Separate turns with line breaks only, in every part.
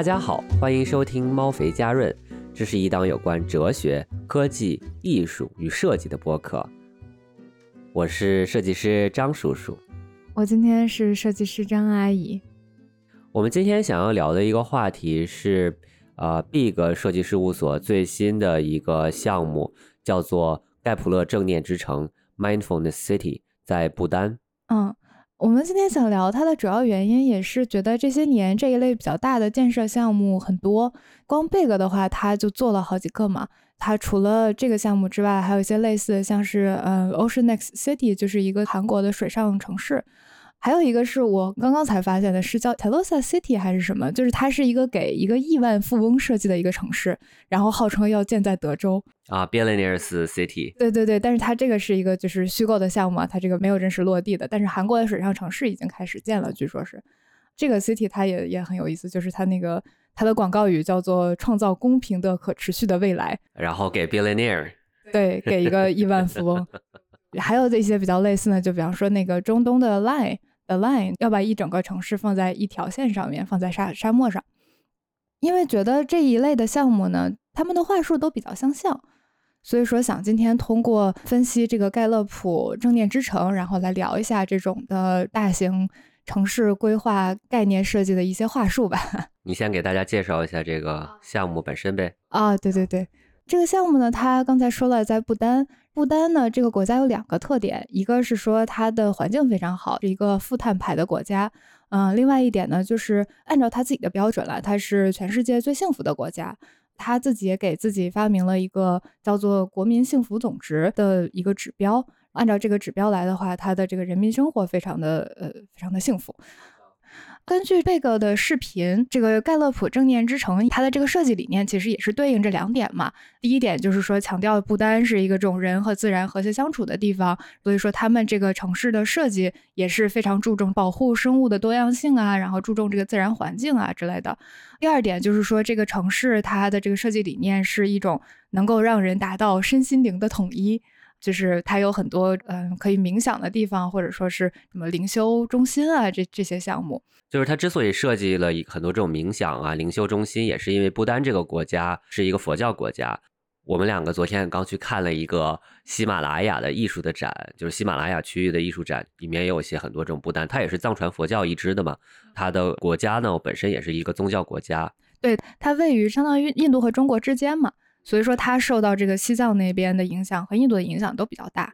大家好，欢迎收听猫肥家润，这是一档有关哲学、科技、艺术与设计的播客。我是设计师张叔叔，
我今天是设计师张阿姨。
我们今天想要聊的一个话题是，呃，Big 设计事务所最新的一个项目，叫做盖普勒正念之城 （Mindfulness City） 在不丹。
嗯。我们今天想聊它的主要原因，也是觉得这些年这一类比较大的建设项目很多。光 Big 的话，它就做了好几个嘛。它除了这个项目之外，还有一些类似的，像是呃 Ocean Next City，就是一个韩国的水上城市。还有一个是我刚刚才发现的，是叫 Telosa City 还是什么？就是它是一个给一个亿万富翁设计的一个城市，然后号称要建在德州
啊，Billionaires City。
对对对，但是它这个是一个就是虚构的项目，它这个没有真实落地的。但是韩国的水上城市已经开始建了，据说是这个 City，它也也很有意思，就是它那个它的广告语叫做“创造公平的可持续的未来”，
然后给 Billionaire，
对，给一个亿万富翁。还有一些比较类似的，就比方说那个中东的 Line。The line 要把一整个城市放在一条线上面，放在沙沙漠上，因为觉得这一类的项目呢，他们的话术都比较相像，所以说想今天通过分析这个盖勒普正念之城，然后来聊一下这种的大型城市规划概念设计的一些话术吧。
你先给大家介绍一下这个项目本身呗。
啊，对对对。这个项目呢，他刚才说了，在不丹。不丹呢，这个国家有两个特点，一个是说它的环境非常好，是一个负碳排的国家。嗯，另外一点呢，就是按照他自己的标准来，它是全世界最幸福的国家。他自己也给自己发明了一个叫做国民幸福总值的一个指标。按照这个指标来的话，他的这个人民生活非常的呃，非常的幸福。根据贝格的视频，这个盖勒普正念之城，它的这个设计理念其实也是对应这两点嘛。第一点就是说，强调不单是一个这种人和自然和谐相处的地方，所以说他们这个城市的设计也是非常注重保护生物的多样性啊，然后注重这个自然环境啊之类的。第二点就是说，这个城市它的这个设计理念是一种能够让人达到身心灵的统一。就是它有很多嗯可以冥想的地方，或者说是什么灵修中心啊，这这些项目。
就是它之所以设计了一很多这种冥想啊、灵修中心，也是因为不丹这个国家是一个佛教国家。我们两个昨天刚去看了一个喜马拉雅的艺术的展，就是喜马拉雅区域的艺术展，里面也有一些很多这种不丹，它也是藏传佛教一支的嘛。它的国家呢本身也是一个宗教国家，
对，它位于相当于印度和中国之间嘛。所以说，它受到这个西藏那边的影响和印度的影响都比较大。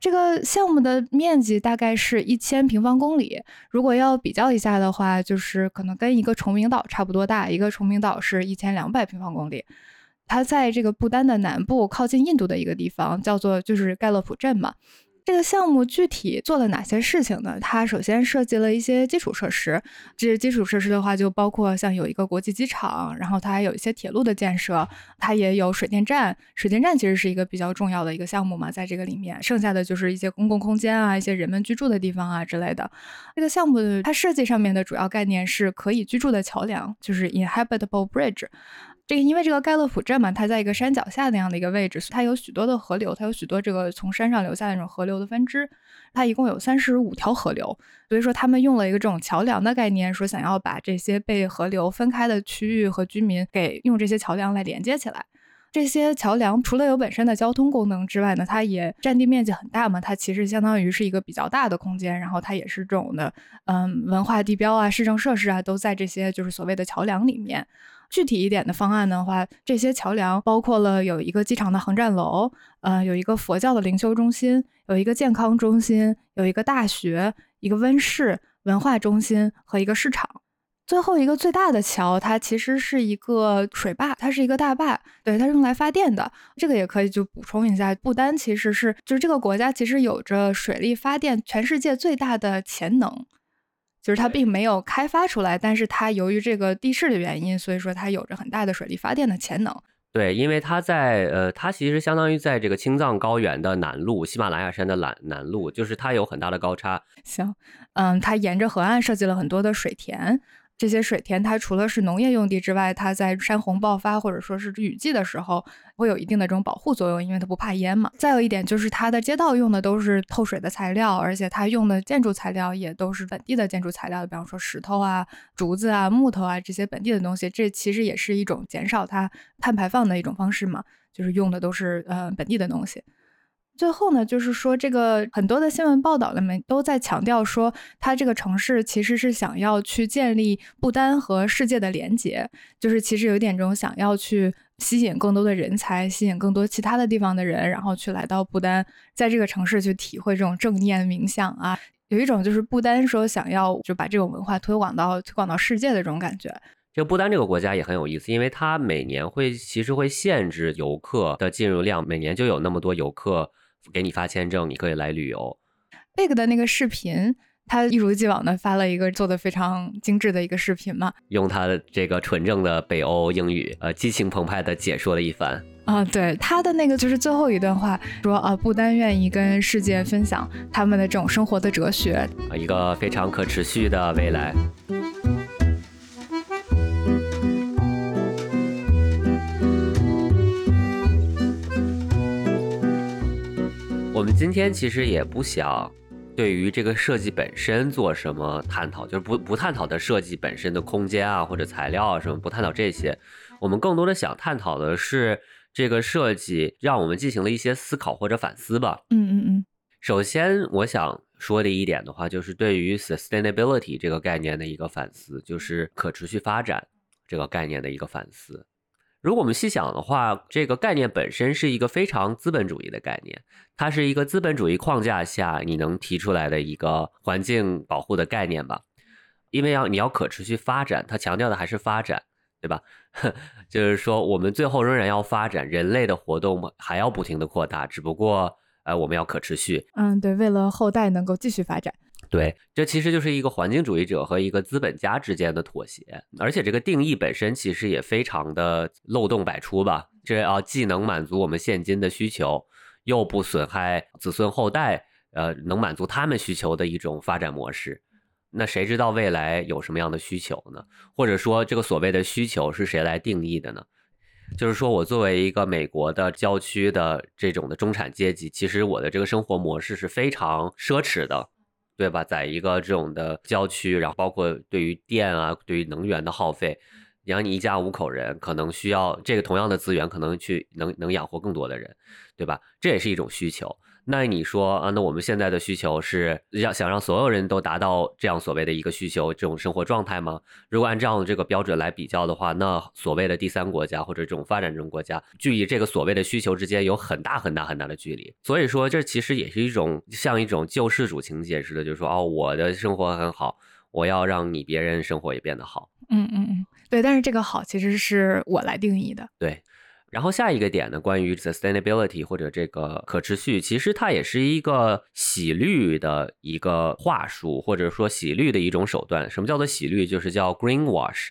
这个项目的面积大概是一千平方公里，如果要比较一下的话，就是可能跟一个崇明岛差不多大。一个崇明岛是一千两百平方公里，它在这个不丹的南部，靠近印度的一个地方，叫做就是盖洛普镇嘛。这个项目具体做了哪些事情呢？它首先设计了一些基础设施，这基础设施的话，就包括像有一个国际机场，然后它还有一些铁路的建设，它也有水电站。水电站其实是一个比较重要的一个项目嘛，在这个里面，剩下的就是一些公共空间啊，一些人们居住的地方啊之类的。这个项目它设计上面的主要概念是可以居住的桥梁，就是 inhabitable bridge。这个因为这个盖勒普镇嘛，它在一个山脚下那样的一个位置，它有许多的河流，它有许多这个从山上流下那种河流的分支，它一共有三十五条河流，所以说他们用了一个这种桥梁的概念，说想要把这些被河流分开的区域和居民给用这些桥梁来连接起来。这些桥梁除了有本身的交通功能之外呢，它也占地面积很大嘛，它其实相当于是一个比较大的空间，然后它也是这种的，嗯，文化地标啊、市政设施啊都在这些就是所谓的桥梁里面。具体一点的方案的话，这些桥梁包括了有一个机场的航站楼，呃，有一个佛教的灵修中心，有一个健康中心，有一个大学，一个温室、文化中心和一个市场。最后一个最大的桥，它其实是一个水坝，它是一个大坝，对，它是用来发电的。这个也可以就补充一下，不丹其实是就是这个国家其实有着水力发电全世界最大的潜能。就是它并没有开发出来，但是它由于这个地势的原因，所以说它有着很大的水力发电的潜能。
对，因为它在呃，它其实相当于在这个青藏高原的南麓，喜马拉雅山的南南麓，就是它有很大的高差。
行，嗯，它沿着河岸设计了很多的水田，这些水田它除了是农业用地之外，它在山洪爆发或者说是雨季的时候，会有一定的这种保护作用，因为它不怕淹嘛。再有一点就是它的街道用的都是透水的材料，而且它用的建筑材料也都是本地的建筑材料，比方说石头啊、竹子啊、木头啊这些本地的东西，这其实也是一种减少它碳排放的一种方式嘛，就是用的都是呃本地的东西。最后呢，就是说这个很多的新闻报道里面都在强调说，它这个城市其实是想要去建立不丹和世界的连接，就是其实有点这种想要去吸引更多的人才，吸引更多其他的地方的人，然后去来到不丹，在这个城市去体会这种正念冥想啊，有一种就是不丹说想要就把这种文化推广到推广到世界的这种感觉。
这个不丹这个国家也很有意思，因为它每年会其实会限制游客的进入量，每年就有那么多游客。给你发签证，你可以来旅游。
Big 的那个视频，他一如既往的发了一个做的非常精致的一个视频嘛，
用他的这个纯正的北欧英语，呃，激情澎湃的解说了一番。
啊，对他的那个就是最后一段话，说啊，不单愿意跟世界分享他们的这种生活的哲学，
啊，一个非常可持续的未来。今天其实也不想对于这个设计本身做什么探讨，就是不不探讨的设计本身的空间啊或者材料啊什么，不探讨这些。我们更多的想探讨的是这个设计让我们进行了一些思考或者反思吧。
嗯嗯嗯。
首先，我想说的一点的话，就是对于 sustainability 这个概念的一个反思，就是可持续发展这个概念的一个反思。如果我们细想的话，这个概念本身是一个非常资本主义的概念，它是一个资本主义框架下你能提出来的一个环境保护的概念吧？因为要你要可持续发展，它强调的还是发展，对吧？就是说我们最后仍然要发展，人类的活动还要不停的扩大，只不过呃我们要可持续。
嗯，对，为了后代能够继续发展。
对，这其实就是一个环境主义者和一个资本家之间的妥协，而且这个定义本身其实也非常的漏洞百出吧。这啊，既能满足我们现今的需求，又不损害子孙后代，呃，能满足他们需求的一种发展模式。那谁知道未来有什么样的需求呢？或者说，这个所谓的需求是谁来定义的呢？就是说我作为一个美国的郊区的这种的中产阶级，其实我的这个生活模式是非常奢侈的。对吧？在一个这种的郊区，然后包括对于电啊，对于能源的耗费，养你一家五口人，可能需要这个同样的资源，可能去能能养活更多的人，对吧？这也是一种需求。那你说啊，那我们现在的需求是要想让所有人都达到这样所谓的一个需求这种生活状态吗？如果按这样的这个标准来比较的话，那所谓的第三国家或者这种发展中国家，距离这个所谓的需求之间有很大很大很大的距离。所以说，这其实也是一种像一种救世主情节似的，就是说哦，我的生活很好，我要让你别人生活也变得好。
嗯嗯嗯，对。但是这个好其实是我来定义的。
对。然后下一个点呢，关于 sustainability 或者这个可持续，其实它也是一个洗绿的一个话术，或者说洗绿的一种手段。什么叫做洗绿？就是叫 green wash。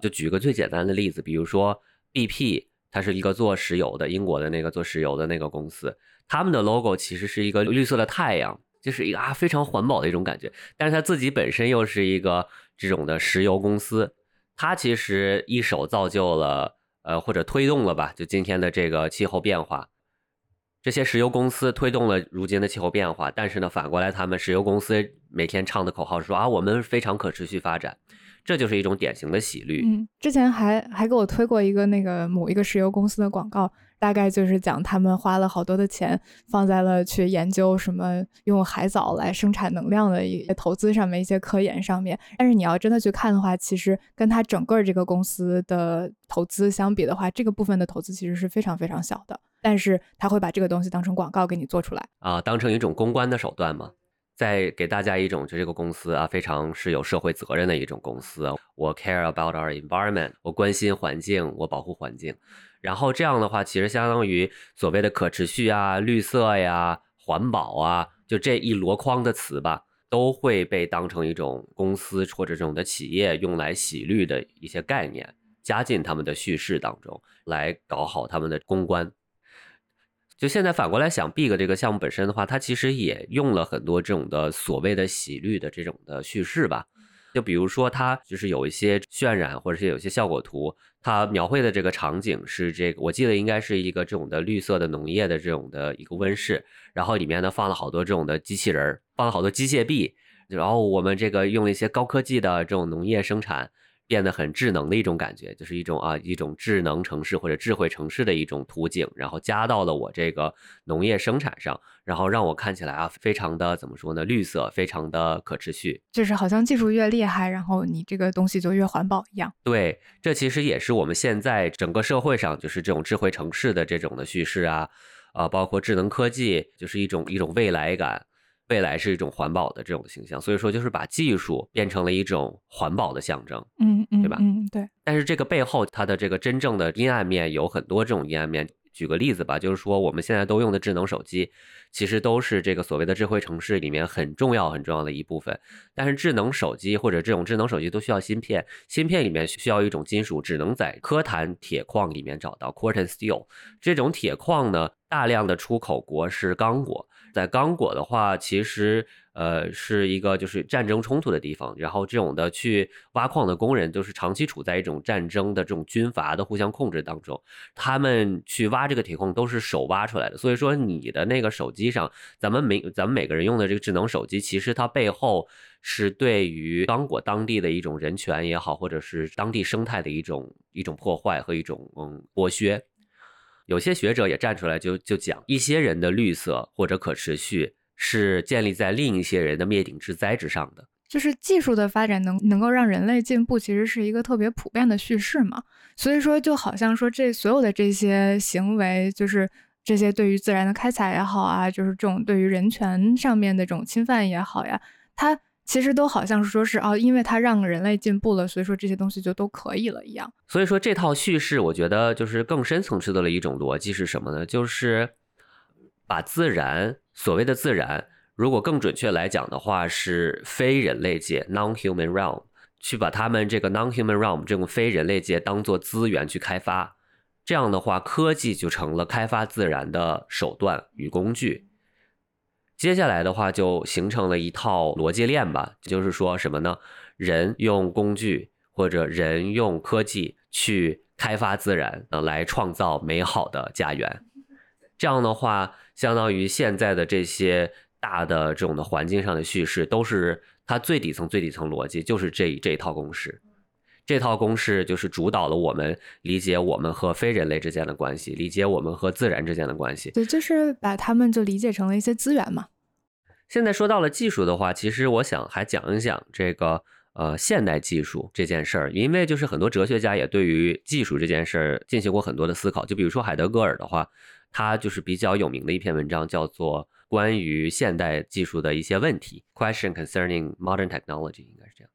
就举个最简单的例子，比如说 BP，它是一个做石油的，英国的那个做石油的那个公司，他们的 logo 其实是一个绿色的太阳，就是一个啊非常环保的一种感觉。但是它自己本身又是一个这种的石油公司，它其实一手造就了。呃，或者推动了吧，就今天的这个气候变化，这些石油公司推动了如今的气候变化。但是呢，反过来，他们石油公司每天唱的口号说啊，我们非常可持续发展，这就是一种典型的洗绿。
嗯，之前还还给我推过一个那个某一个石油公司的广告。大概就是讲他们花了好多的钱放在了去研究什么用海藻来生产能量的一些投资上面一些科研上面，但是你要真的去看的话，其实跟他整个这个公司的投资相比的话，这个部分的投资其实是非常非常小的。但是他会把这个东西当成广告给你做出来
啊，当成一种公关的手段嘛，再给大家一种就这个公司啊非常是有社会责任的一种公司，我 care about our environment，我关心环境，我保护环境。然后这样的话，其实相当于所谓的可持续啊、绿色呀、环保啊，就这一箩筐的词吧，都会被当成一种公司或者这种的企业用来洗绿的一些概念，加进他们的叙事当中，来搞好他们的公关。就现在反过来想，Big 这个项目本身的话，它其实也用了很多这种的所谓的洗绿的这种的叙事吧。就比如说，它就是有一些渲染，或者是有些效果图，它描绘的这个场景是这个，我记得应该是一个这种的绿色的农业的这种的一个温室，然后里面呢放了好多这种的机器人，放了好多机械臂，然后我们这个用了一些高科技的这种农业生产。变得很智能的一种感觉，就是一种啊一种智能城市或者智慧城市的一种图景，然后加到了我这个农业生产上，然后让我看起来啊非常的怎么说呢，绿色，非常的可持续，
就是好像技术越厉害，然后你这个东西就越环保一样。
对，这其实也是我们现在整个社会上就是这种智慧城市的这种的叙事啊，啊，包括智能科技，就是一种一种未来感。未来是一种环保的这种形象，所以说就是把技术变成了一种环保的象征，
嗯嗯，
对吧？
嗯，对。
但是这个背后，它的这个真正的阴暗面有很多这种阴暗面。举个例子吧，就是说我们现在都用的智能手机，其实都是这个所谓的智慧城市里面很重要很重要的一部分。但是智能手机或者这种智能手机都需要芯片，芯片里面需要一种金属，只能在科坦铁矿里面找到 （Quartz Steel）。这种铁矿呢，大量的出口国是刚果。在刚果的话，其实呃是一个就是战争冲突的地方，然后这种的去挖矿的工人都是长期处在一种战争的这种军阀的互相控制当中，他们去挖这个铁矿都是手挖出来的，所以说你的那个手机上，咱们每咱们每个人用的这个智能手机，其实它背后是对于刚果当地的一种人权也好，或者是当地生态的一种一种破坏和一种嗯剥削。有些学者也站出来就就讲，一些人的绿色或者可持续是建立在另一些人的灭顶之灾之上的。
就是技术的发展能能够让人类进步，其实是一个特别普遍的叙事嘛。所以说，就好像说这所有的这些行为，就是这些对于自然的开采也好啊，就是这种对于人权上面的这种侵犯也好呀，它。其实都好像是说是哦，因为它让人类进步了，所以说这些东西就都可以了一样。
所以说这套叙事，我觉得就是更深层次的了一种逻辑是什么呢？就是把自然所谓的自然，如果更准确来讲的话，是非人类界 （non-human realm） 去把他们这个 non-human realm 这种非人类界当做资源去开发，这样的话，科技就成了开发自然的手段与工具。接下来的话就形成了一套逻辑链吧，就是说什么呢？人用工具或者人用科技去开发自然，呃，来创造美好的家园。这样的话，相当于现在的这些大的这种的环境上的叙事，都是它最底层、最底层逻辑，就是这这一套公式。这套公式就是主导了我们理解我们和非人类之间的关系，理解我们和自然之间的关系。
对，就是把他们就理解成了一些资源嘛。
现在说到了技术的话，其实我想还讲一讲这个呃现代技术这件事儿，因为就是很多哲学家也对于技术这件事儿进行过很多的思考。就比如说海德格尔的话，他就是比较有名的一篇文章叫做。关于现代技术的一些问题，question concerning modern technology。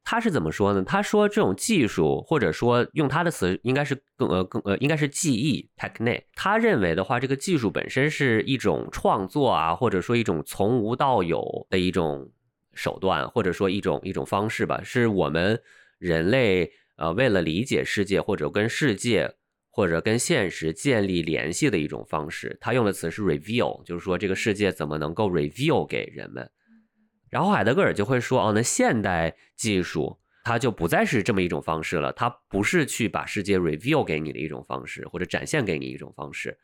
他是怎么说呢？他说这种技术，或者说用他的词，应该是更呃更呃，应该是技艺 technique。他认为的话，这个技术本身是一种创作啊，或者说一种从无到有的一种手段，或者说一种一种方式吧，是我们人类呃为了理解世界或者跟世界。或者跟现实建立联系的一种方式，他用的词是 reveal，就是说这个世界怎么能够 reveal 给人们。然后海德格尔就会说，哦，那现代技术它就不再是这么一种方式了，它不是去把世界 reveal 给你的一种方式，或者展现给你一种方式，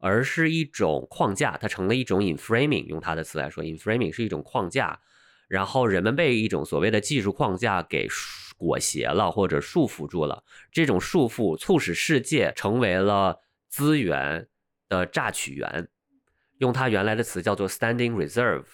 而是一种框架，它成了一种 inframing。用他的词来说，inframing 是一种框架，然后人们被一种所谓的技术框架给。裹挟了或者束缚住了，这种束缚促使世界成为了资源的榨取源。用它原来的词叫做 standing reserve，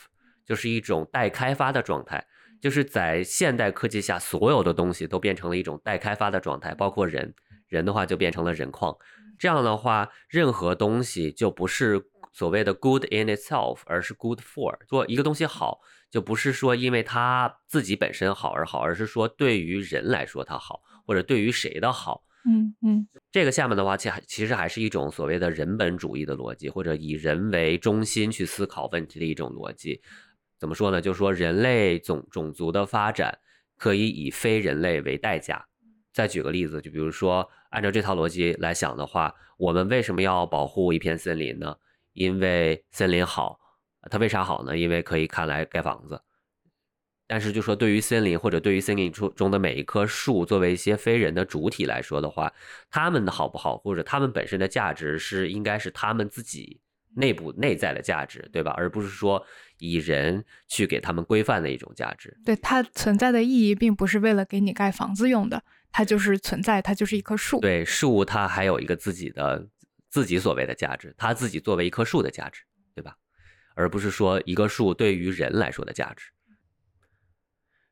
就是一种待开发的状态。就是在现代科技下，所有的东西都变成了一种待开发的状态，包括人。人的话就变成了人矿。这样的话，任何东西就不是所谓的 good in itself，而是 good for。做一个东西好。就不是说因为它自己本身好而好，而是说对于人来说它好，或者对于谁的好。
嗯嗯，
这个下面的话，其其实还是一种所谓的人本主义的逻辑，或者以人为中心去思考问题的一种逻辑。怎么说呢？就是说人类种种族的发展可以以非人类为代价。再举个例子，就比如说按照这套逻辑来想的话，我们为什么要保护一片森林呢？因为森林好。它为啥好呢？因为可以看来盖房子，但是就说对于森林或者对于森林中中的每一棵树，作为一些非人的主体来说的话，他们的好不好，或者他们本身的价值是应该是他们自己内部内在的价值，对吧？而不是说以人去给他们规范的一种价值。
对它存在的意义，并不是为了给你盖房子用的，它就是存在，它就是一棵树。
对树，它还有一个自己的自己所谓的价值，它自己作为一棵树的价值，对吧？而不是说一个树对于人来说的价值。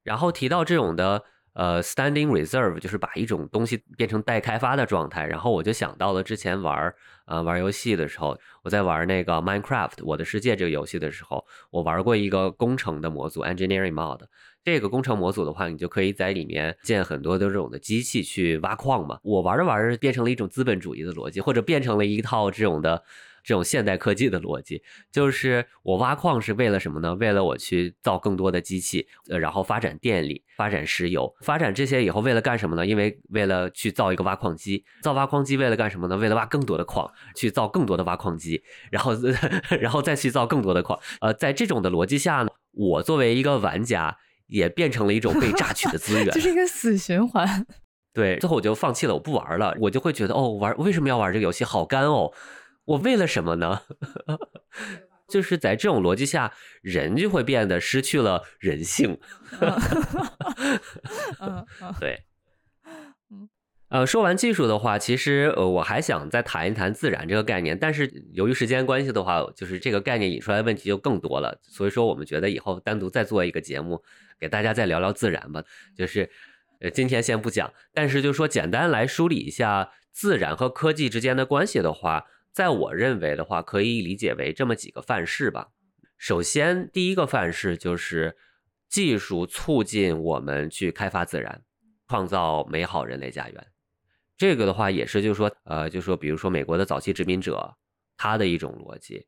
然后提到这种的呃 standing reserve，就是把一种东西变成待开发的状态。然后我就想到了之前玩呃玩游戏的时候，我在玩那个 Minecraft 我的世界这个游戏的时候，我玩过一个工程的模组 engineering mod。这个工程模组的话，你就可以在里面建很多的这种的机器去挖矿嘛。我玩着玩着变成了一种资本主义的逻辑，或者变成了一套这种的。这种现代科技的逻辑，就是我挖矿是为了什么呢？为了我去造更多的机器，呃，然后发展电力、发展石油、发展这些以后，为了干什么呢？因为为了去造一个挖矿机，造挖矿机为了干什么呢？为了挖更多的矿，去造更多的挖矿机，然后，然后再去造更多的矿。呃，在这种的逻辑下呢，我作为一个玩家，也变成了一种被榨取的资 源，
这是一个死循环。
对，最后我就放弃了，我不玩了。我就会觉得，哦，玩为什么要玩这个游戏？好干哦。我为了什么呢？就是在这种逻辑下，人就会变得失去了人性。对，呃，说完技术的话，其实呃，我还想再谈一谈自然这个概念。但是由于时间关系的话，就是这个概念引出来的问题就更多了。所以说，我们觉得以后单独再做一个节目，给大家再聊聊自然吧。就是呃，今天先不讲，但是就说简单来梳理一下自然和科技之间的关系的话。在我认为的话，可以理解为这么几个范式吧。首先，第一个范式就是技术促进我们去开发自然，创造美好人类家园。这个的话，也是就是说，呃，就是说比如说美国的早期殖民者，他的一种逻辑。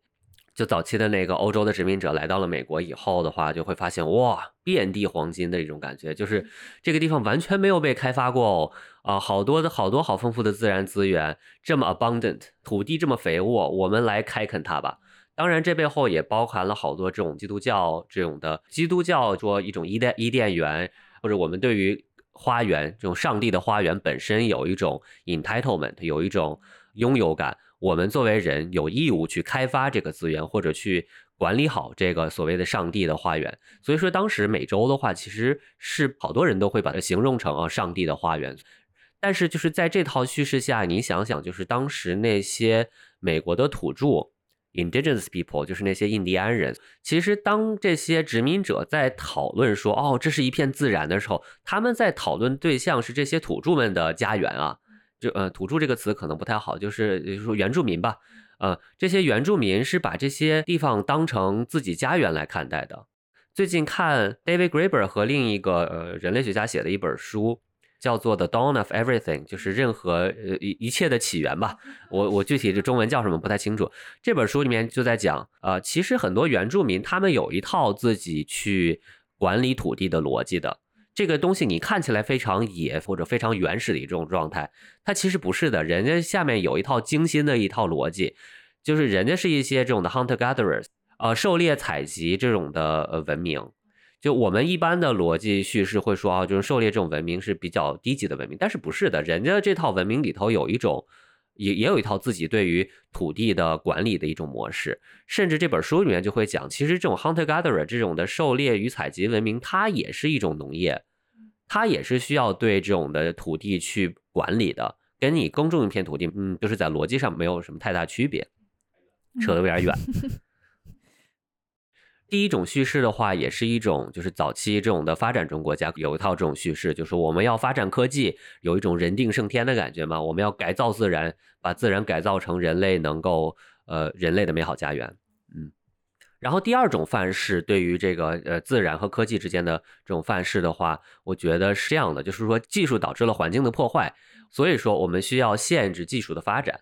就早期的那个欧洲的殖民者来到了美国以后的话，就会发现哇，遍地黄金的一种感觉，就是这个地方完全没有被开发过哦啊，好多的好多好丰富的自然资源，这么 abundant，土地这么肥沃，我们来开垦它吧。当然，这背后也包含了好多这种基督教这种的基督教说一种伊甸伊甸园，或者我们对于花园这种上帝的花园本身有一种 entitlement，有一种拥有感。我们作为人有义务去开发这个资源，或者去管理好这个所谓的上帝的花园。所以说，当时美洲的话，其实是好多人都会把它形容成啊上帝的花园。但是就是在这套叙事下，你想想，就是当时那些美国的土著 （indigenous people），就是那些印第安人，其实当这些殖民者在讨论说哦这是一片自然的时候，他们在讨论对象是这些土著们的家园啊。就呃，土著这个词可能不太好，就是也就是说原住民吧。呃，这些原住民是把这些地方当成自己家园来看待的。最近看 David Graeber 和另一个呃人类学家写的一本书，叫做《The Dawn of Everything》，就是任何呃一一切的起源吧。我我具体这中文叫什么不太清楚。这本书里面就在讲，呃，其实很多原住民他们有一套自己去管理土地的逻辑的。这个东西你看起来非常野或者非常原始的一种状态，它其实不是的。人家下面有一套精心的一套逻辑，就是人家是一些这种的 hunter gatherers，呃，狩猎采集这种的呃文明。就我们一般的逻辑叙事会说啊，就是狩猎这种文明是比较低级的文明，但是不是的，人家这套文明里头有一种，也也有一套自己对于土地的管理的一种模式。甚至这本书里面就会讲，其实这种 hunter gatherer 这种的狩猎与采集文明，它也是一种农业。它也是需要对这种的土地去管理的，跟你耕种一片土地，嗯，就是在逻辑上没有什么太大区别，扯得有点远。第一种叙事的话，也是一种就是早期这种的发展中国家有一套这种叙事，就是我们要发展科技，有一种人定胜天的感觉嘛，我们要改造自然，把自然改造成人类能够呃人类的美好家园。嗯然后第二种范式，对于这个呃自然和科技之间的这种范式的话，我觉得是这样的，就是说技术导致了环境的破坏，所以说我们需要限制技术的发展。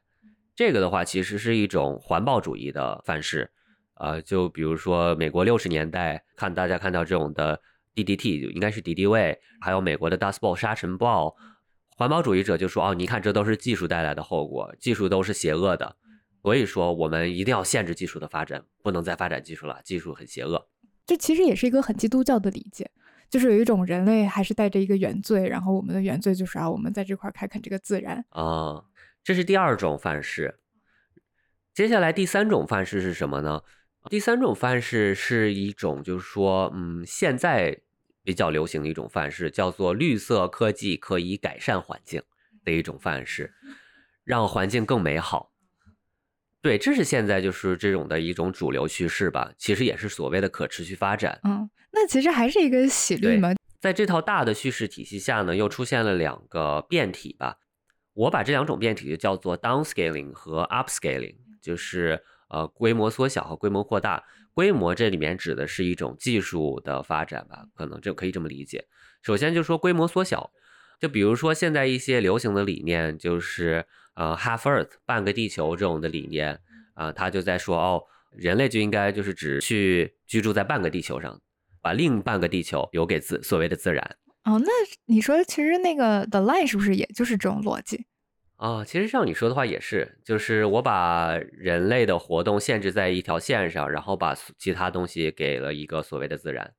这个的话其实是一种环保主义的范式，呃，就比如说美国六十年代看大家看到这种的 DDT，应该是敌敌畏，还有美国的 Dust Bowl 沙尘暴，环保主义者就说哦，你看这都是技术带来的后果，技术都是邪恶的。所以说，我们一定要限制技术的发展，不能再发展技术了。技术很邪恶，
这其实也是一个很基督教的理解。就是有一种人类还是带着一个原罪，然后我们的原罪就是啊，我们在这块开垦这个自然
啊，这是第二种范式。接下来第三种范式是什么呢？第三种范式是一种，就是说，嗯，现在比较流行的一种范式，叫做绿色科技可以改善环境的一种范式，让环境更美好。对，这是现在就是这种的一种主流趋势吧，其实也是所谓的可持续发展。
嗯，那其实还是一个喜绿嘛。
在这套大的叙事体系下呢，又出现了两个变体吧。我把这两种变体就叫做 downscaling 和 upscaling。就是呃规模缩小和规模扩大，规模这里面指的是一种技术的发展吧，可能就可以这么理解。首先就说规模缩小，就比如说现在一些流行的理念，就是呃 half Earth 半个地球这种的理念啊，他就在说哦，人类就应该就是只去居住在半个地球上，把另半个地球留给自所谓的自然。
哦，那你说其实那个 The Line 是不是也就是这种逻辑？
啊，其实像你说的话也是，就是我把人类的活动限制在一条线上，然后把其他东西给了一个所谓的自然。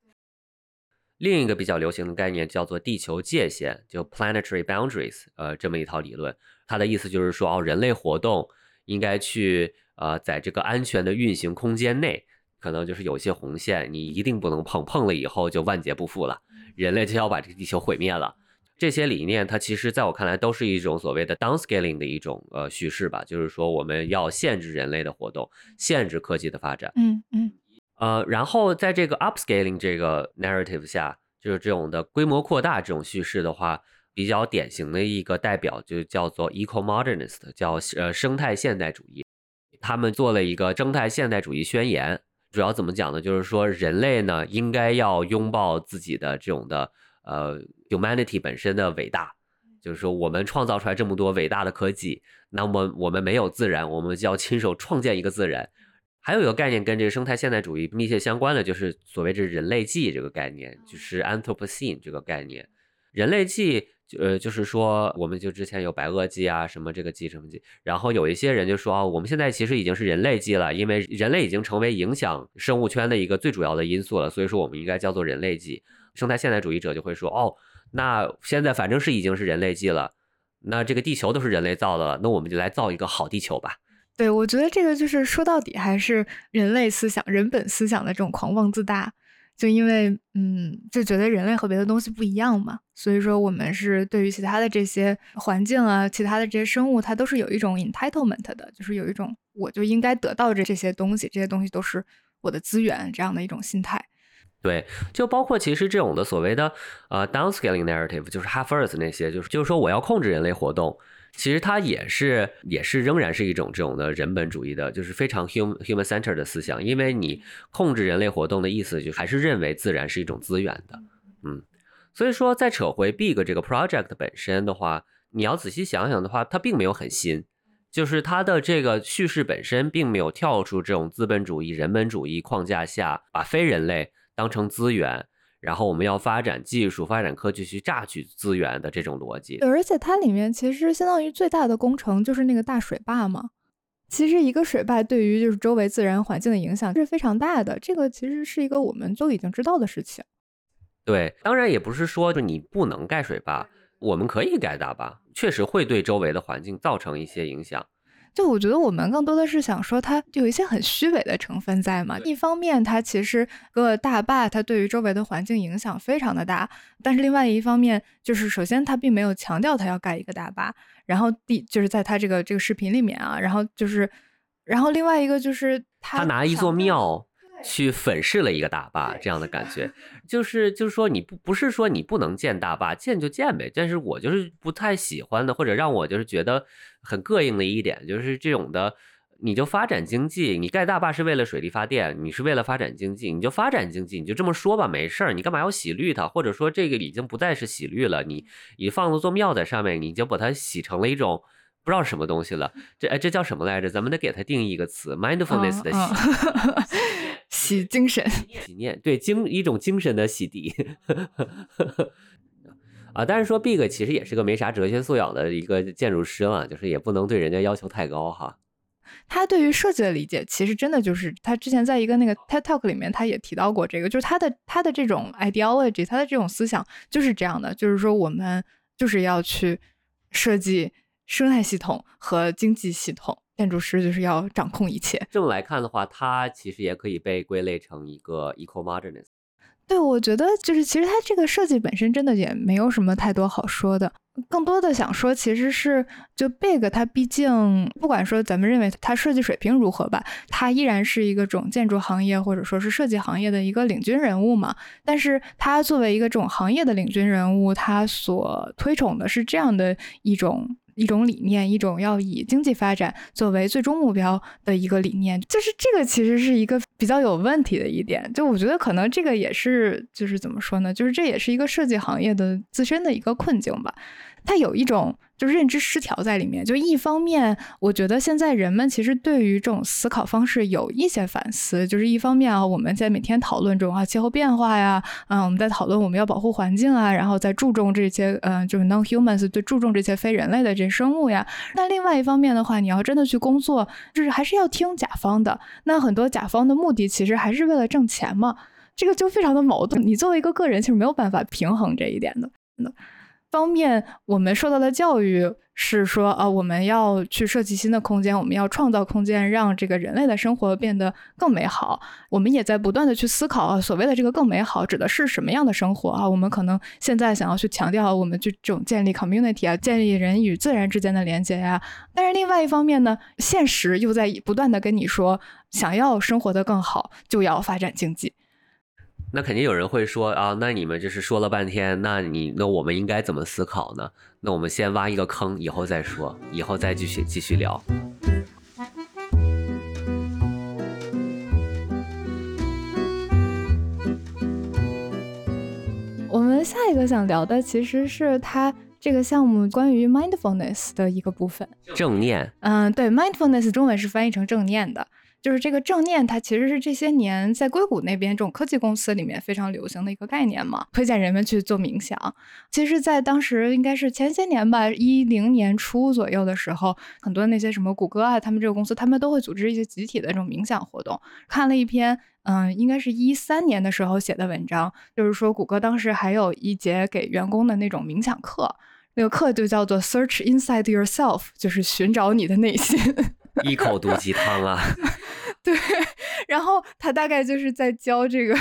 另一个比较流行的概念叫做地球界限，就 planetary boundaries，呃，这么一套理论，它的意思就是说，哦，人类活动应该去呃，在这个安全的运行空间内，可能就是有些红线你一定不能碰，碰了以后就万劫不复了，人类就要把这个地球毁灭了。这些理念，它其实在我看来都是一种所谓的 downscaling 的一种呃叙事吧，就是说我们要限制人类的活动，限制科技的发展。
嗯嗯。
呃，然后在这个 upscaling 这个 narrative 下，就是这种的规模扩大这种叙事的话，比较典型的一个代表就叫做 eco modernist，叫呃生态现代主义。他们做了一个生态现代主义宣言，主要怎么讲呢？就是说人类呢应该要拥抱自己的这种的。呃，humanity 本身的伟大，就是说我们创造出来这么多伟大的科技，那么我们没有自然，我们就要亲手创建一个自然。还有一个概念跟这个生态现代主义密切相关的，就是所谓这人类纪这个概念，就是 Anthropocene 这个概念。人类记，呃，就是说我们就之前有白垩纪啊，什么这个纪什么纪，然后有一些人就说啊，我们现在其实已经是人类纪了，因为人类已经成为影响生物圈的一个最主要的因素了，所以说我们应该叫做人类纪。生态现代主义者就会说：“哦，那现在反正是已经是人类纪了，那这个地球都是人类造的了，那我们就来造一个好地球吧。”
对，我觉得这个就是说到底还是人类思想、人本思想的这种狂妄自大。就因为，嗯，就觉得人类和别的东西不一样嘛，所以说我们是对于其他的这些环境啊、其他的这些生物，它都是有一种 entitlement 的，就是有一种我就应该得到这这些东西，这些东西都是我的资源这样的一种心态。
对，就包括其实这种的所谓的呃 downscaling narrative，就是 half Earth 那些，就是就是说我要控制人类活动，其实它也是也是仍然是一种这种的人本主义的，就是非常 human human center 的思想，因为你控制人类活动的意思，就还是认为自然是一种资源的，嗯，所以说再扯回 Big 这个 project 本身的话，你要仔细想想的话，它并没有很新，就是它的这个叙事本身并没有跳出这种资本主义人本主义框架下，把非人类。当成资源，然后我们要发展技术、发展科技去榨取资源的这种逻辑。
而且它里面其实相当于最大的工程就是那个大水坝嘛。其实一个水坝对于就是周围自然环境的影响是非常大的，这个其实是一个我们都已经知道的事情。
对，当然也不是说就你不能盖水坝，我们可以盖大坝，确实会对周围的环境造成一些影响。
就我觉得我们更多的是想说，它有一些很虚伪的成分在嘛。一方面，它其实个大坝，它对于周围的环境影响非常的大；但是另外一方面，就是首先它并没有强调它要盖一个大坝，然后第就是在它这个这个视频里面啊，然后就是，然后另外一个就是
他拿一座庙。去粉饰了一个大坝，这样的感觉，就是就是说你不不是说你不能建大坝，建就建呗。但是我就是不太喜欢的，或者让我就是觉得很膈应的一点，就是这种的，你就发展经济，你盖大坝是为了水力发电，你是为了发展经济，你就发展经济，你就这么说吧，没事儿，你干嘛要洗绿它？或者说这个已经不再是洗绿了，你你放了座庙在上面，你就把它洗成了一种。不知道什么东西了，这哎，这叫什么来着？咱们得给它定义一个词，mindfulness 的洗，
洗精神，
洗念，对精一种精神的洗涤。啊，但是说 Big 其实也是个没啥哲学素养的一个建筑师嘛，就是也不能对人家要求太高哈。
他对于设计的理解，其实真的就是他之前在一个那个 TED Talk 里面，他也提到过这个，就是他的他的这种 ideology，他的这种思想就是这样的，就是说我们就是要去设计生态系统和经济系统，建筑师就是要掌控一切。
这么来看的话，它其实也可以被归类成一个 eco modernist。
对，我觉得就是其实它这个设计本身真的也没有什么太多好说的。更多的想说，其实是就 Big，它毕竟不管说咱们认为它设计水平如何吧，它依然是一个种建筑行业或者说是设计行业的一个领军人物嘛。但是它作为一个这种行业的领军人物，它所推崇的是这样的一种。一种理念，一种要以经济发展作为最终目标的一个理念，就是这个其实是一个比较有问题的一点。就我觉得可能这个也是，就是怎么说呢？就是这也是一个设计行业的自身的一个困境吧。它有一种。就是认知失调在里面。就一方面，我觉得现在人们其实对于这种思考方式有一些反思。就是一方面啊，我们在每天讨论这种啊，气候变化呀，嗯，我们在讨论我们要保护环境啊，然后在注重这些，嗯，就是 non-humans 对注重这些非人类的这些生物呀。那另外一方面的话，你要真的去工作，就是还是要听甲方的。那很多甲方的目的其实还是为了挣钱嘛，这个就非常的矛盾。你作为一个个人，其实没有办法平衡这一点的。方面，我们受到的教育是说，啊，我们要去设计新的空间，我们要创造空间，让这个人类的生活变得更美好。我们也在不断的去思考，啊，所谓的这个更美好指的是什么样的生活啊？我们可能现在想要去强调，我们去这种建立 community 啊，建立人与自然之间的连接呀。但是另外一方面呢，现实又在不断的跟你说，想要生活的更好，就要发展经济。
那肯定有人会说啊，那你们就是说了半天，那你那我们应该怎么思考呢？那我们先挖一个坑，以后再说，以后再继续继续聊。
我们下一个想聊的其实是它这个项目关于 mindfulness 的一个部分。
正念。
嗯，对，mindfulness 中文是翻译成正念的。就是这个正念，它其实是这些年在硅谷那边这种科技公司里面非常流行的一个概念嘛，推荐人们去做冥想。其实，在当时应该是前些年吧，一零年初左右的时候，很多那些什么谷歌啊，他们这个公司，他们都会组织一些集体的这种冥想活动。看了一篇，嗯，应该是一三年的时候写的文章，就是说谷歌当时还有一节给员工的那种冥想课，那个课就叫做 Search Inside Yourself，就是寻找你的内心。
一口毒鸡汤啊！
对，然后他大概就是在教这个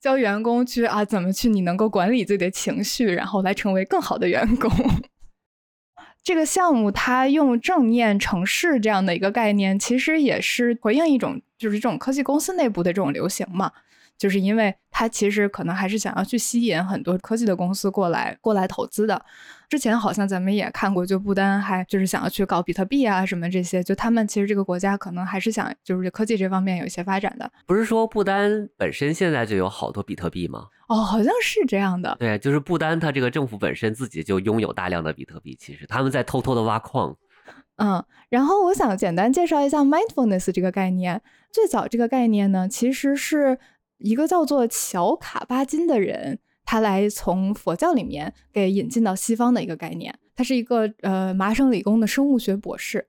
教员工去啊，怎么去你能够管理自己的情绪，然后来成为更好的员工。这个项目它用正念城市这样的一个概念，其实也是回应一种就是这种科技公司内部的这种流行嘛。就是因为他其实可能还是想要去吸引很多科技的公司过来过来投资的。之前好像咱们也看过，就不丹还就是想要去搞比特币啊什么这些，就他们其实这个国家可能还是想就是科技这方面有一些发展的。
不是说不丹本身现在就有好多比特币吗？
哦，好像是这样的。
对，就是不丹它这个政府本身自己就拥有大量的比特币，其实他们在偷偷的挖矿。
嗯，然后我想简单介绍一下 mindfulness 这个概念。最早这个概念呢，其实是。一个叫做乔卡巴金的人，他来从佛教里面给引进到西方的一个概念。他是一个呃麻省理工的生物学博士，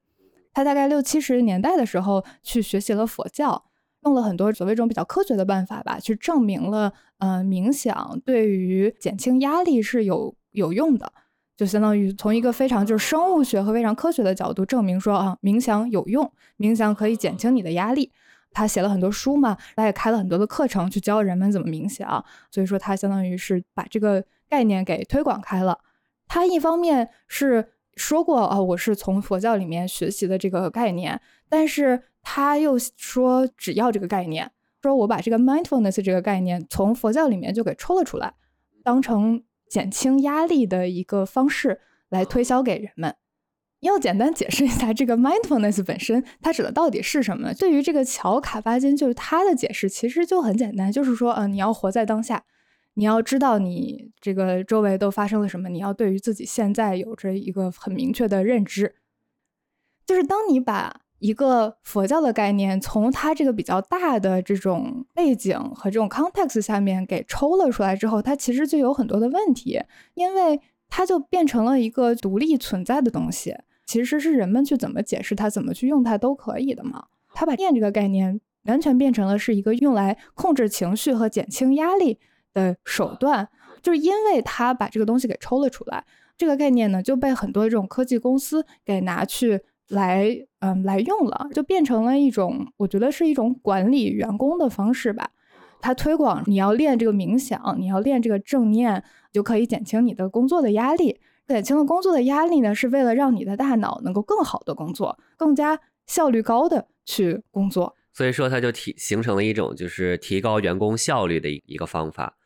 他大概六七十年代的时候去学习了佛教，用了很多所谓这种比较科学的办法吧，去证明了呃冥想对于减轻压力是有有用的，就相当于从一个非常就是生物学和非常科学的角度证明说啊冥想有用，冥想可以减轻你的压力。他写了很多书嘛，他也开了很多的课程去教人们怎么冥想，所以说他相当于是把这个概念给推广开了。他一方面是说过啊，我是从佛教里面学习的这个概念，但是他又说只要这个概念，说我把这个 mindfulness 这个概念从佛教里面就给抽了出来，当成减轻压力的一个方式来推销给人们。要简单解释一下这个 mindfulness 本身，它指的到底是什么？对于这个乔卡巴金，就是他的解释其实就很简单，就是说，呃，你要活在当下，你要知道你这个周围都发生了什么，你要对于自己现在有着一个很明确的认知。就是当你把一个佛教的概念从它这个比较大的这种背景和这种 context 下面给抽了出来之后，它其实就有很多的问题，因为它就变成了一个独立存在的东西。其实是人们去怎么解释它、怎么去用它都可以的嘛。他把念这个概念完全变成了是一个用来控制情绪和减轻压力的手段，就是因为他把这个东西给抽了出来，这个概念呢就被很多这种科技公司给拿去来嗯来用了，就变成了一种我觉得是一种管理员工的方式吧。他推广你要练这个冥想，你要练这个正念，就可以减轻你的工作的压力。减轻了工作的压力呢，是为了让你的大脑能够更好的工作，更加效率高的去工作。
所以说，它就提形成了一种就是提高员工效率的一一个方法。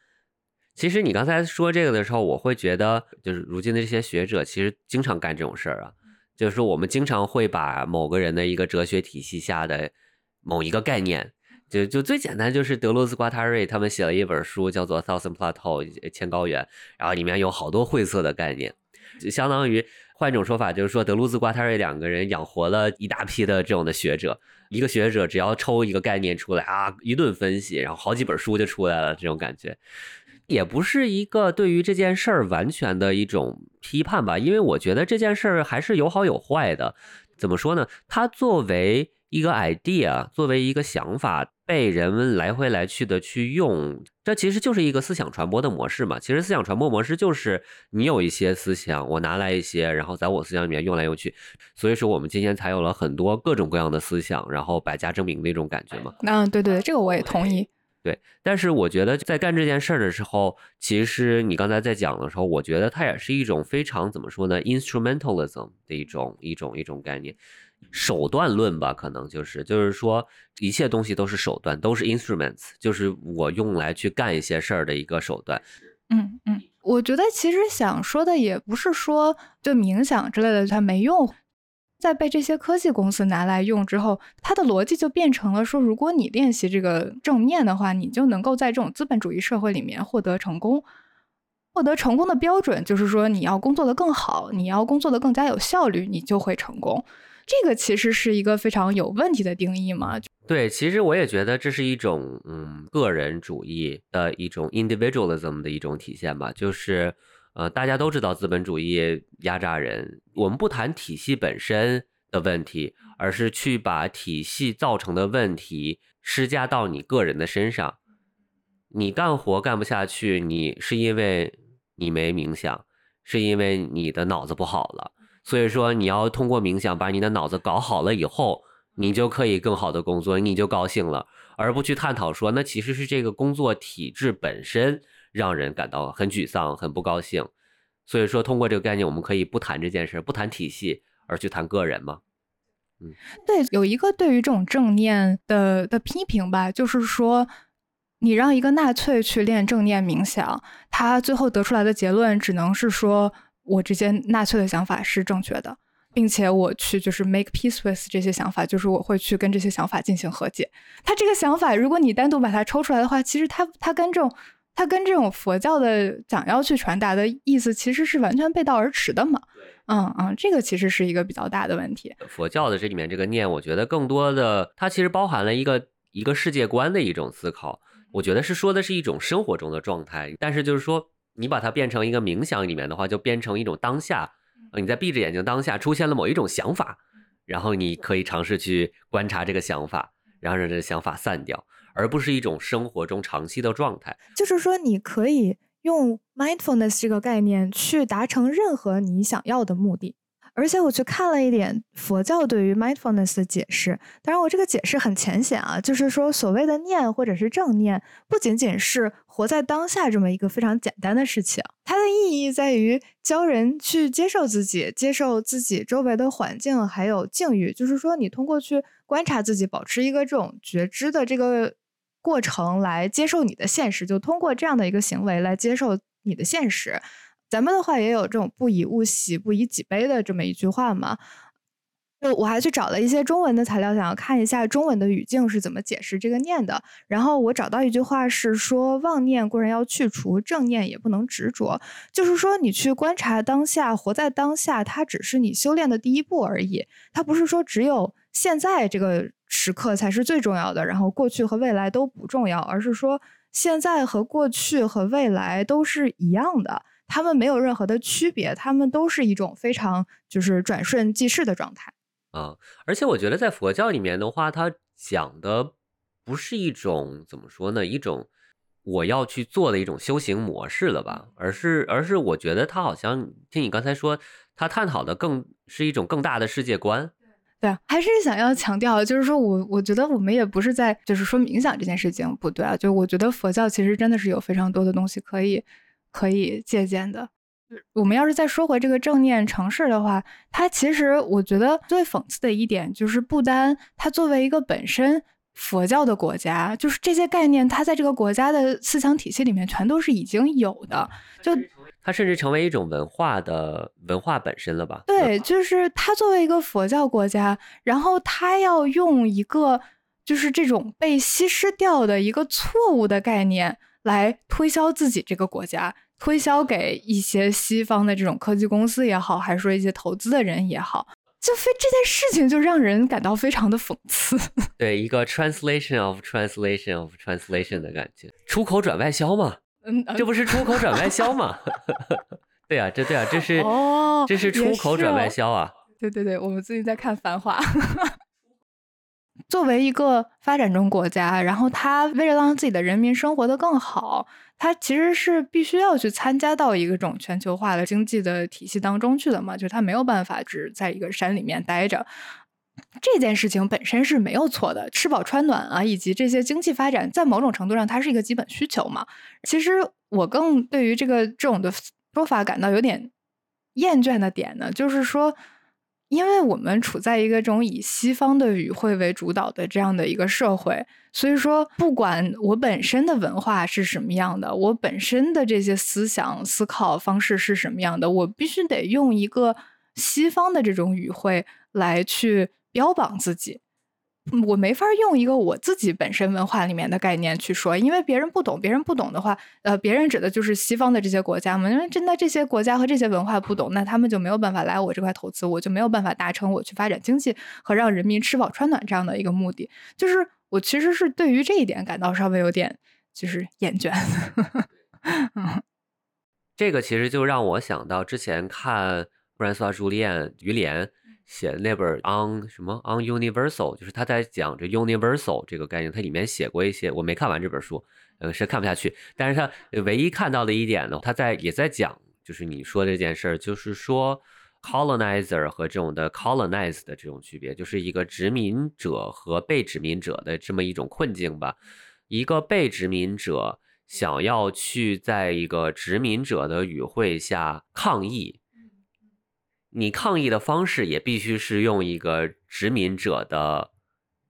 其实你刚才说这个的时候，我会觉得，就是如今的这些学者其实经常干这种事儿啊，就是我们经常会把某个人的一个哲学体系下的某一个概念。就就最简单，就是德罗兹·瓜塔瑞他们写了一本书，叫做《Thousand Plateau》千高原，然后里面有好多晦涩的概念，就就相当于换一种说法，就是说德鲁兹·瓜塔瑞两个人养活了一大批的这种的学者，一个学者只要抽一个概念出来啊，一顿分析，然后好几本书就出来了，这种感觉，也不是一个对于这件事儿完全的一种批判吧，因为我觉得这件事儿还是有好有坏的。怎么说呢？它作为一个 idea，作为一个想法。被人们来回来去的去用，这其实就是一个思想传播的模式嘛。其实思想传播模式就是你有一些思想，我拿来一些，然后在我思想里面用来用去。所以说我们今天才有了很多各种各样的思想，然后百家争鸣的一种感觉嘛。
嗯，对对，这个我也同意。
对，但是我觉得在干这件事儿的时候，其实你刚才在讲的时候，我觉得它也是一种非常怎么说呢，instrumentalism 的一种一种一种概念。手段论吧，可能就是就是说，一切东西都是手段，都是 instruments，就是我用来去干一些事儿的一个手段。
嗯嗯，我觉得其实想说的也不是说就冥想之类的它没用，在被这些科技公司拿来用之后，它的逻辑就变成了说，如果你练习这个正念的话，你就能够在这种资本主义社会里面获得成功。获得成功的标准就是说，你要工作的更好，你要工作的更加有效率，你就会成功。这个其实是一个非常有问题的定义嘛？
对，其实我也觉得这是一种嗯个人主义的一种 individualism 的一种体现吧。就是呃，大家都知道资本主义压榨人，我们不谈体系本身的问题，而是去把体系造成的问题施加到你个人的身上。你干活干不下去，你是因为你没冥想，是因为你的脑子不好了。所以说，你要通过冥想把你的脑子搞好了以后，你就可以更好的工作，你就高兴了，而不去探讨说，那其实是这个工作体制本身让人感到很沮丧、很不高兴。所以说，通过这个概念，我们可以不谈这件事，不谈体系，而去谈个人嘛。
嗯，对，有一个对于这种正念的的批评吧，就是说，你让一个纳粹去练正念冥想，他最后得出来的结论只能是说。我这些纳粹的想法是正确的，并且我去就是 make peace with 这些想法，就是我会去跟这些想法进行和解。他这个想法，如果你单独把它抽出来的话，其实他他跟这种他跟这种佛教的想要去传达的意思，其实是完全背道而驰的嘛。嗯嗯，这个其实是一个比较大的问题。
佛教的这里面这个念，我觉得更多的它其实包含了一个一个世界观的一种思考。我觉得是说的是一种生活中的状态，但是就是说。你把它变成一个冥想里面的话，就变成一种当下。你在闭着眼睛当下出现了某一种想法，然后你可以尝试去观察这个想法，然后让这个想法散掉，而不是一种生活中长期的状态。
就是说，你可以用 mindfulness 这个概念去达成任何你想要的目的。而且我去看了一点佛教对于 mindfulness 的解释，当然我这个解释很浅显啊，就是说所谓的念或者是正念，不仅仅是活在当下这么一个非常简单的事情，它的意义在于教人去接受自己，接受自己周围的环境还有境遇，就是说你通过去观察自己，保持一个这种觉知的这个过程来接受你的现实，就通过这样的一个行为来接受你的现实。咱们的话也有这种“不以物喜，不以己悲”的这么一句话嘛？就我还去找了一些中文的材料，想要看一下中文的语境是怎么解释这个念的。然后我找到一句话是说：“妄念固然要去除，正念也不能执着。”就是说，你去观察当下，活在当下，它只是你修炼的第一步而已。它不是说只有现在这个时刻才是最重要的，然后过去和未来都不重要，而是说现在和过去和未来都是一样的。他们没有任何的区别，他们都是一种非常就是转瞬即逝的状态。
啊，而且我觉得在佛教里面的话，它讲的不是一种怎么说呢，一种我要去做的一种修行模式了吧，而是而是我觉得它好像听你刚才说，它探讨的更是一种更大的世界观。
对啊，还是想要强调，就是说我我觉得我们也不是在就是说冥想这件事情不对啊，就我觉得佛教其实真的是有非常多的东西可以可以借鉴的。我们要是再说回这个正念城市的话，它其实我觉得最讽刺的一点就是不丹，它作为一个本身佛教的国家，就是这些概念，它在这个国家的思想体系里面全都是已经有的，就。
它甚至成为一种文化的文化本身了吧？
对，就是它作为一个佛教国家，然后它要用一个就是这种被稀释掉的一个错误的概念来推销自己这个国家，推销给一些西方的这种科技公司也好，还是说一些投资的人也好，就非这件事情就让人感到非常的讽刺。
对，一个 translation of translation of translation 的感觉，出口转外销嘛。嗯，这不是出口转外销吗？对啊，这对啊，这是哦，这是出口转外销啊。
对对对，我们最近在看《繁华》。作为一个发展中国家，然后他为了让自己的人民生活的更好，他其实是必须要去参加到一个种全球化的经济的体系当中去的嘛，就是他没有办法只在一个山里面待着。这件事情本身是没有错的，吃饱穿暖啊，以及这些经济发展，在某种程度上它是一个基本需求嘛。其实我更对于这个这种的说法感到有点厌倦的点呢，就是说，因为我们处在一个这种以西方的语汇为主导的这样的一个社会，所以说，不管我本身的文化是什么样的，我本身的这些思想思考方式是什么样的，我必须得用一个西方的这种语汇来去。标榜自己，我没法用一个我自己本身文化里面的概念去说，因为别人不懂。别人不懂的话，呃，别人指的就是西方的这些国家嘛。因为真的这些国家和这些文化不懂，那他们就没有办法来我这块投资，我就没有办法达成我去发展经济和让人民吃饱穿暖这样的一个目的。就是我其实是对于这一点感到稍微有点就是厌倦。
这个其实就让我想到之前看布兰斯·朱丽叶于连。写的那本 on 什么 on universal，就是他在讲这 universal 这个概念，他里面写过一些，我没看完这本书，呃，是看不下去。但是他唯一看到的一点呢，他在也在讲，就是你说这件事儿，就是说 colonizer 和这种的 colonized 的这种区别，就是一个殖民者和被殖民者的这么一种困境吧。一个被殖民者想要去在一个殖民者的语汇下抗议。你抗议的方式也必须是用一个殖民者的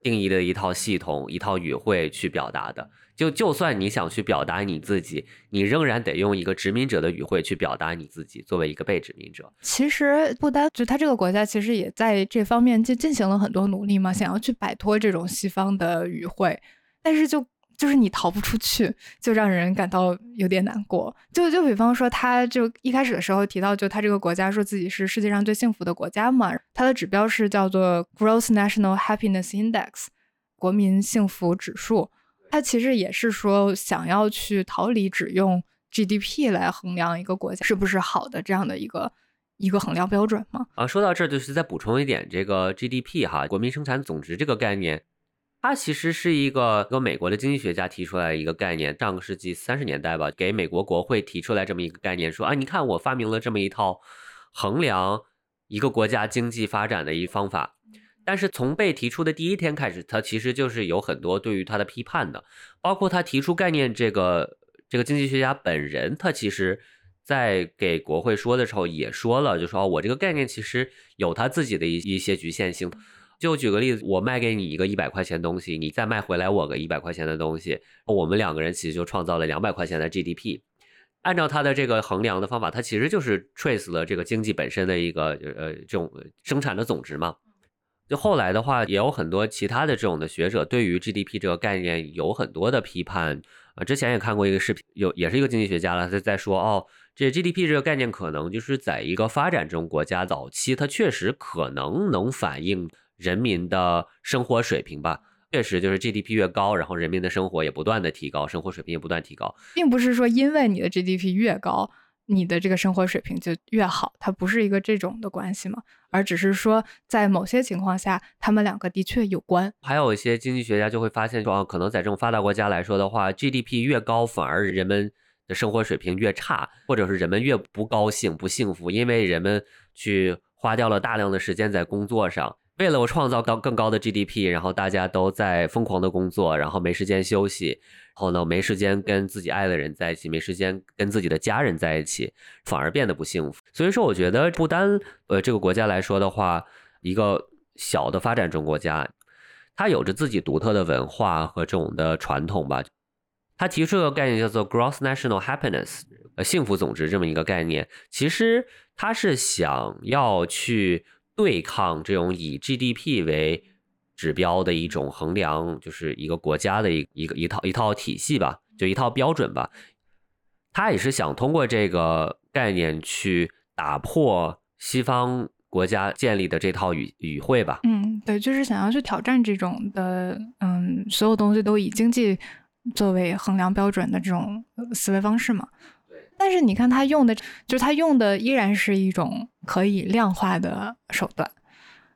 定义的一套系统、一套语汇去表达的。就就算你想去表达你自己，你仍然得用一个殖民者的语汇去表达你自己。作为一个被殖民者，
其实不单就他这个国家，其实也在这方面就进行了很多努力嘛，想要去摆脱这种西方的语汇，但是就。就是你逃不出去，就让人感到有点难过。就就比方说，他就一开始的时候提到，就他这个国家说自己是世界上最幸福的国家嘛，它的指标是叫做 Gross National Happiness Index，国民幸福指数。它其实也是说想要去逃离只用 GDP 来衡量一个国家是不是好的这样的一个一个衡量标准嘛。
啊，说到这儿就是再补充一点，这个 GDP 哈，国民生产总值这个概念。它其实是一个由美国的经济学家提出来一个概念，上个世纪三十年代吧，给美国国会提出来这么一个概念，说啊，你看我发明了这么一套衡量一个国家经济发展的一方法。但是从被提出的第一天开始，它其实就是有很多对于它的批判的，包括他提出概念这个这个经济学家本人，他其实在给国会说的时候也说了，就说哦，我这个概念其实有他自己的一一些局限性。就举个例子，我卖给你一个一百块钱东西，你再卖回来我个一百块钱的东西，我们两个人其实就创造了两百块钱的 GDP。按照他的这个衡量的方法，它其实就是 trace 了这个经济本身的一个呃这种生产的总值嘛。就后来的话，也有很多其他的这种的学者对于 GDP 这个概念有很多的批判啊。之前也看过一个视频，有也是一个经济学家了，他在说哦，这 GDP 这个概念可能就是在一个发展中国家早期，它确实可能能反映。人民的生活水平吧，确实就是 GDP 越高，然后人民的生活也不断的提高，生活水平也不断提高，
并不是说因为你的 GDP 越高，你的这个生活水平就越好，它不是一个这种的关系嘛，而只是说在某些情况下，他们两个的确有关。
还有一些经济学家就会发现说，可能在这种发达国家来说的话，GDP 越高，反而人们的生活水平越差，或者是人们越不高兴、不幸福，因为人们去花掉了大量的时间在工作上。为了我创造高更高的 GDP，然后大家都在疯狂的工作，然后没时间休息，然后呢没时间跟自己爱的人在一起，没时间跟自己的家人在一起，反而变得不幸福。所以说，我觉得不单呃这个国家来说的话，一个小的发展中国家，它有着自己独特的文化和这种的传统吧。他提出一个概念叫做 Gross National Happiness，呃幸福总值这么一个概念，其实他是想要去。对抗这种以 GDP 为指标的一种衡量，就是一个国家的一一个一套一套体系吧，就一套标准吧。他也是想通过这个概念去打破西方国家建立的这套语语汇吧。
嗯，对，就是想要去挑战这种的，嗯，所有东西都以经济作为衡量标准的这种思维方式嘛。但是你看他用的，就是他用的依然是一种可以量化的手段，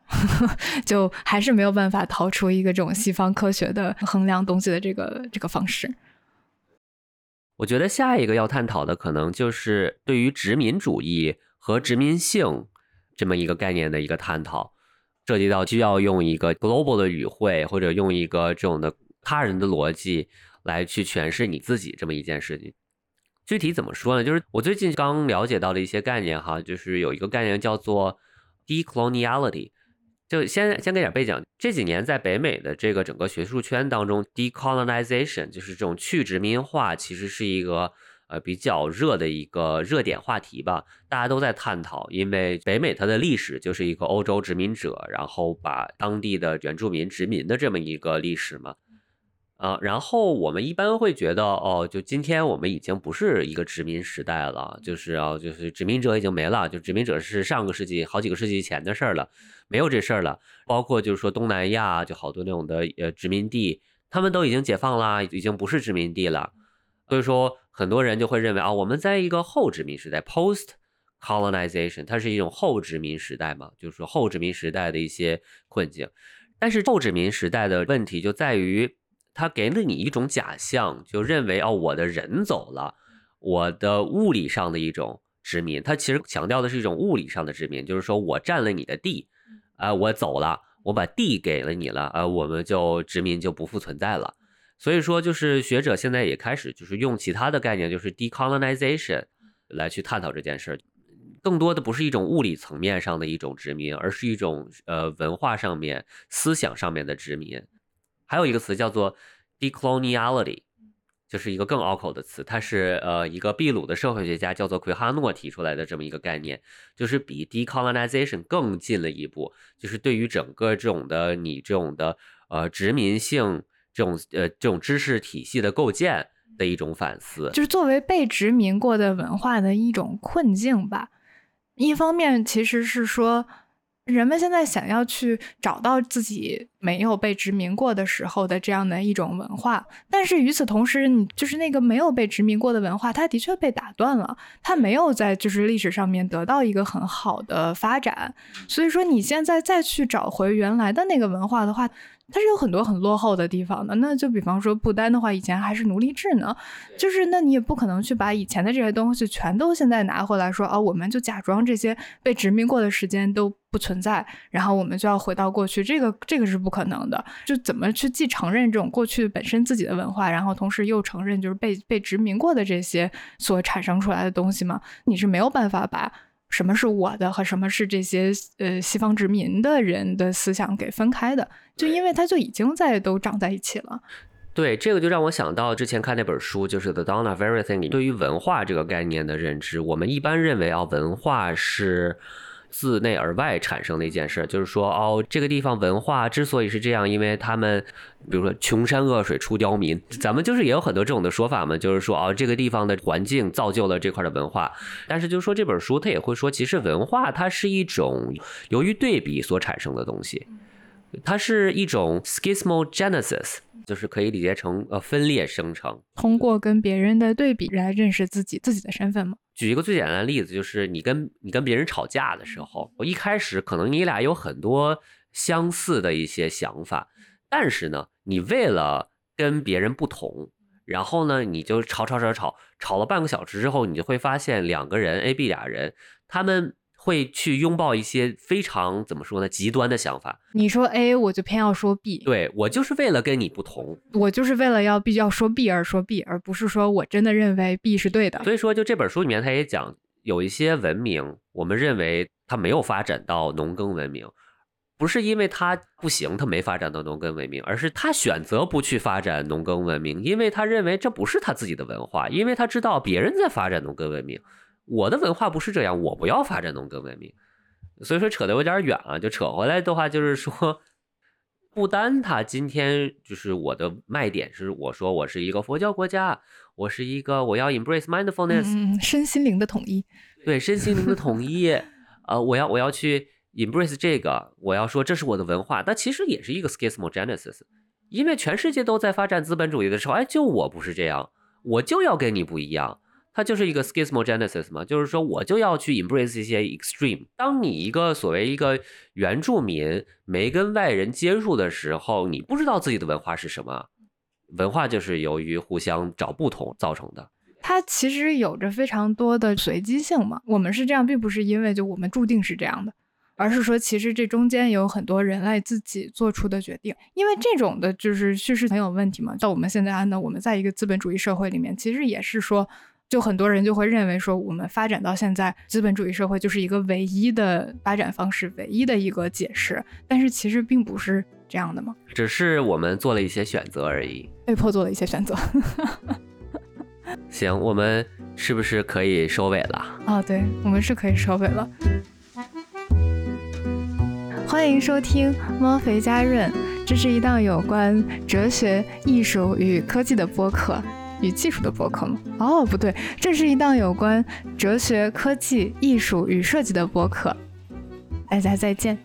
就还是没有办法逃出一个这种西方科学的衡量东西的这个这个方式。
我觉得下一个要探讨的可能就是对于殖民主义和殖民性这么一个概念的一个探讨，涉及到需要用一个 global 的语汇或者用一个这种的他人的逻辑来去诠释你自己这么一件事情。具体怎么说呢？就是我最近刚了解到的一些概念哈，就是有一个概念叫做 decoloniality。就先先给点背景，这几年在北美的这个整个学术圈当中，decolonization 就是这种去殖民化，其实是一个呃比较热的一个热点话题吧，大家都在探讨。因为北美它的历史就是一个欧洲殖民者，然后把当地的原住民殖民的这么一个历史嘛。啊，然后我们一般会觉得，哦，就今天我们已经不是一个殖民时代了，就是啊，就是殖民者已经没了，就殖民者是上个世纪好几个世纪前的事儿了，没有这事儿了。包括就是说东南亚就好多那种的呃殖民地，他们都已经解放啦，已经不是殖民地了。所以说很多人就会认为啊，我们在一个后殖民时代 （post colonization），它是一种后殖民时代嘛，就是说后殖民时代的一些困境。但是后殖民时代的问题就在于。他给了你一种假象，就认为哦，我的人走了，我的物理上的一种殖民。他其实强调的是一种物理上的殖民，就是说我占了你的地，啊，我走了，我把地给了你了，啊，我们就殖民就不复存在了。所以说，就是学者现在也开始就是用其他的概念，就是 decolonization 来去探讨这件事儿，更多的不是一种物理层面上的一种殖民，而是一种呃文化上面、思想上面的殖民。还有一个词叫做 decoloniality，就是一个更拗口的词，它是呃一个秘鲁的社会学家叫做奎哈诺提出来的这么一个概念，就是比 decolonization 更近了一步，就是对于整个这种的你这种的呃殖民性这种呃这种知识体系的构建的一种反思，
就是作为被殖民过的文化的一种困境吧。一方面其实是说。人们现在想要去找到自己没有被殖民过的时候的这样的一种文化，但是与此同时，你就是那个没有被殖民过的文化，它的确被打断了，它没有在就是历史上面得到一个很好的发展，所以说你现在再去找回原来的那个文化的话。它是有很多很落后的地方的，那就比方说不丹的话，以前还是奴隶制呢，就是那你也不可能去把以前的这些东西全都现在拿回来说啊，我们就假装这些被殖民过的时间都不存在，然后我们就要回到过去，这个这个是不可能的。就怎么去既承认这种过去本身自己的文化，然后同时又承认就是被被殖民过的这些所产生出来的东西嘛？你是没有办法把。什么是我的和什么是这些呃西方殖民的人的思想给分开的？就因为它就已经在都长在一起了。
对，这个就让我想到之前看那本书，就是《The Dawn of Everything》。对于文化这个概念的认知，我们一般认为啊，文化是。自内而外产生的一件事，就是说，哦，这个地方文化之所以是这样，因为他们，比如说穷山恶水出刁民，咱们就是也有很多这种的说法嘛，就是说，哦，这个地方的环境造就了这块的文化。但是，就是说这本书他也会说，其实文化它是一种由于对比所产生的东西，它是一种 schismogenesis，就是可以理解成呃分裂生成，
通过跟别人的对比来认识自己自己的身份嘛。
举一个最简单的例子，就是你跟你跟别人吵架的时候，我一开始可能你俩有很多相似的一些想法，但是呢，你为了跟别人不同，然后呢，你就吵吵吵吵吵了半个小时之后，你就会发现两个人 A、B 俩人，他们。会去拥抱一些非常怎么说呢，极端的想法。
你说 A，我就偏要说 B。
对我就是为了跟你不同，
我就是为了要必须要说 B 而说 B，而不是说我真的认为 B 是对的。
所以说，就这本书里面，他也讲有一些文明，我们认为它没有发展到农耕文明，不是因为它不行，它没发展到农耕文明，而是他选择不去发展农耕文明，因为他认为这不是他自己的文化，因为他知道别人在发展农耕文明。我的文化不是这样，我不要发展农耕文明，所以说扯得有点远了。就扯回来的话，就是说，不丹它今天就是我的卖点是，我说我是一个佛教国家，我是一个我要 embrace mindfulness，
身心灵的统一，
对身心灵的统一，呃，我要我要去 embrace 这个，我要说这是我的文化，但其实也是一个 schismogenesis，因为全世界都在发展资本主义的时候，哎，就我不是这样，我就要跟你不一样。它就是一个 schismogenesis 嘛，就是说我就要去 embrace 一些 extreme。当你一个所谓一个原住民没跟外人接触的时候，你不知道自己的文化是什么。文化就是由于互相找不同造成的。
它其实有着非常多的随机性嘛。我们是这样，并不是因为就我们注定是这样的，而是说其实这中间有很多人类自己做出的决定。因为这种的就是叙事很有问题嘛。到我们现在呢，我们在一个资本主义社会里面，其实也是说。就很多人就会认为说，我们发展到现在，资本主义社会就是一个唯一的发展方式，唯一的一个解释。但是其实并不是这样的嘛，
只是我们做了一些选择而已，
被迫做了一些选择。
行，我们是不是可以收尾了？
哦，对，我们是可以收尾了。欢迎收听猫肥家润，这是一档有关哲学、艺术与科技的播客。与技术的博客吗？哦，不对，这是一档有关哲学、科技、艺术与设计的博客。大家再见。